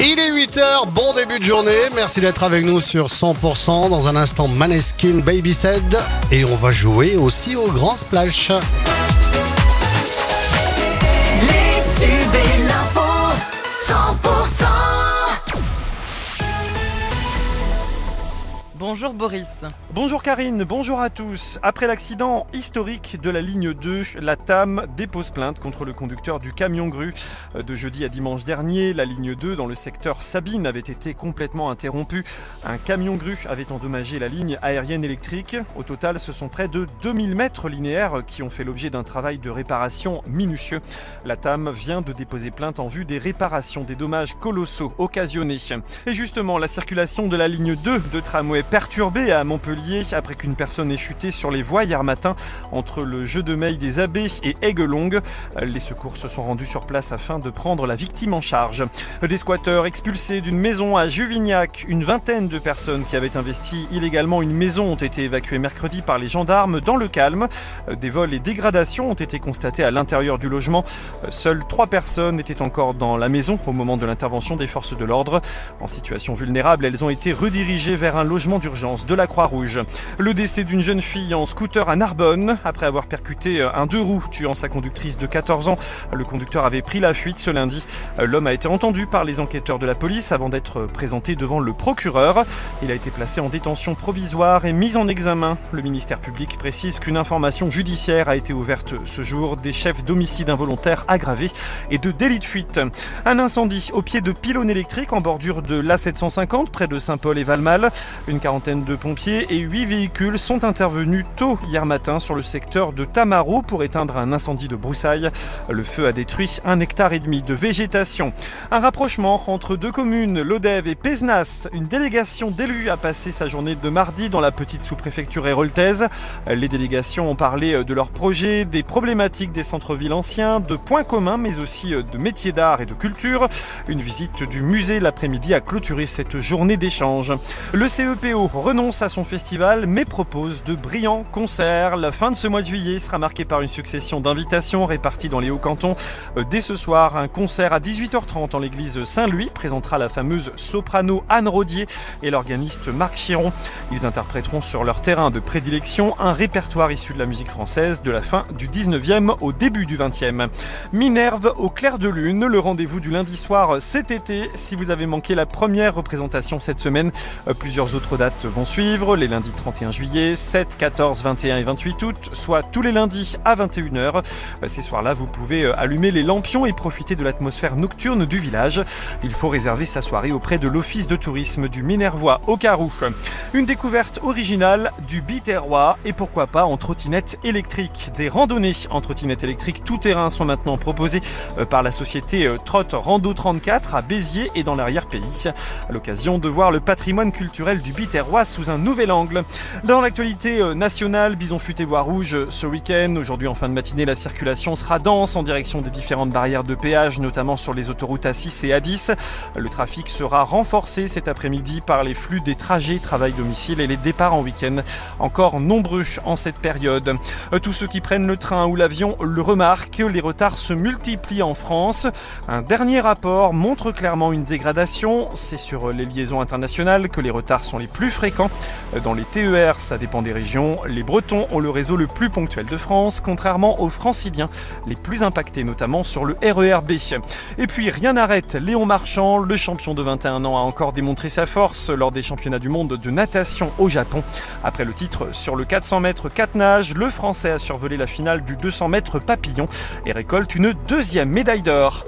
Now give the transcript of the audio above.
Il est 8h, bon début de journée. Merci d'être avec nous sur 100%. Dans un instant, Maneskin Baby Said. Et on va jouer aussi au Grand Splash. Bonjour Boris. Bonjour Karine, bonjour à tous. Après l'accident historique de la ligne 2, la TAM dépose plainte contre le conducteur du camion grue. De jeudi à dimanche dernier, la ligne 2 dans le secteur Sabine avait été complètement interrompue. Un camion grue avait endommagé la ligne aérienne électrique. Au total, ce sont près de 2000 mètres linéaires qui ont fait l'objet d'un travail de réparation minutieux. La TAM vient de déposer plainte en vue des réparations des dommages colossaux occasionnés. Et justement, la circulation de la ligne 2 de tramway perturbé à Montpellier après qu'une personne ait chuté sur les voies hier matin entre le jeu de Meille des Abbés et Aiguelongue. Les secours se sont rendus sur place afin de prendre la victime en charge. Des squatteurs expulsés d'une maison à Juvignac, une vingtaine de personnes qui avaient investi illégalement une maison ont été évacuées mercredi par les gendarmes dans le calme. Des vols et dégradations ont été constatés à l'intérieur du logement. Seules trois personnes étaient encore dans la maison au moment de l'intervention des forces de l'ordre. En situation vulnérable, elles ont été redirigées vers un logement d'urgence de la Croix-Rouge. Le décès d'une jeune fille en scooter à Narbonne après avoir percuté un deux roues tuant sa conductrice de 14 ans. Le conducteur avait pris la fuite ce lundi. L'homme a été entendu par les enquêteurs de la police avant d'être présenté devant le procureur. Il a été placé en détention provisoire et mis en examen. Le ministère public précise qu'une information judiciaire a été ouverte ce jour des chefs d'homicide involontaire aggravé et de délit de fuite. Un incendie au pied de pylônes électriques en bordure de l'A750 près de Saint-Paul et Valmal. Une quarantaine de pompiers et huit véhicules sont intervenus tôt hier matin sur le secteur de Tamaro pour éteindre un incendie de broussailles. Le feu a détruit un hectare et demi de végétation. Un rapprochement entre deux communes, Lodève et Pézenas. Une délégation d'élus a passé sa journée de mardi dans la petite sous-préfecture héroltaise. Les délégations ont parlé de leurs projets, des problématiques des centres-villes anciens, de points communs, mais aussi de métiers d'art et de culture. Une visite du musée l'après-midi a clôturé cette journée d'échange. Le CEPO renonce à son festival mais propose de brillants concerts. La fin de ce mois de juillet sera marquée par une succession d'invitations réparties dans les hauts cantons. Dès ce soir, un concert à 18h30 en l'église Saint-Louis présentera la fameuse soprano Anne Rodier et l'organiste Marc Chiron. Ils interpréteront sur leur terrain de prédilection un répertoire issu de la musique française de la fin du 19e au début du 20e. Minerve au clair de lune, le rendez-vous du lundi soir cet été. Si vous avez manqué la première représentation cette semaine, plusieurs autres dates vont suivre, les lundis 31 juillet, 7, 14, 21 et 28 août, soit tous les lundis à 21h. Ces soirs-là, vous pouvez allumer les lampions et profiter de l'atmosphère nocturne du village. Il faut réserver sa soirée auprès de l'office de tourisme du Minervois au Carou. Une découverte originale du Biterrois et pourquoi pas en trottinette électrique. Des randonnées en trottinette électrique tout terrain sont maintenant proposées par la société Trot Rando 34 à Béziers et dans l'arrière-pays. L'occasion de voir le patrimoine culturel du Biterrois sous un nouvel angle. Dans l'actualité nationale, Bison Futé Voie Rouge ce week-end. Aujourd'hui en fin de matinée, la circulation sera dense en direction des différentes barrières de péage, notamment sur les autoroutes A6 et A10. Le trafic sera renforcé cet après-midi par les flux des trajets travail-domicile et les départs en week-end, encore nombreux en cette période. Tous ceux qui prennent le train ou l'avion le remarquent, les retards se multiplient en France. Un dernier rapport montre clairement une dégradation. C'est sur les liaisons internationales que les retards sont les plus fréquents. Dans les TER, ça dépend des régions. Les Bretons ont le réseau le plus ponctuel de France, contrairement aux Franciliens, les plus impactés notamment sur le RERB. Et puis rien n'arrête Léon Marchand, le champion de 21 ans, a encore démontré sa force lors des championnats du monde de natation au Japon. Après le titre sur le 400 mètres 4 nages, le Français a survolé la finale du 200 mètres papillon et récolte une deuxième médaille d'or.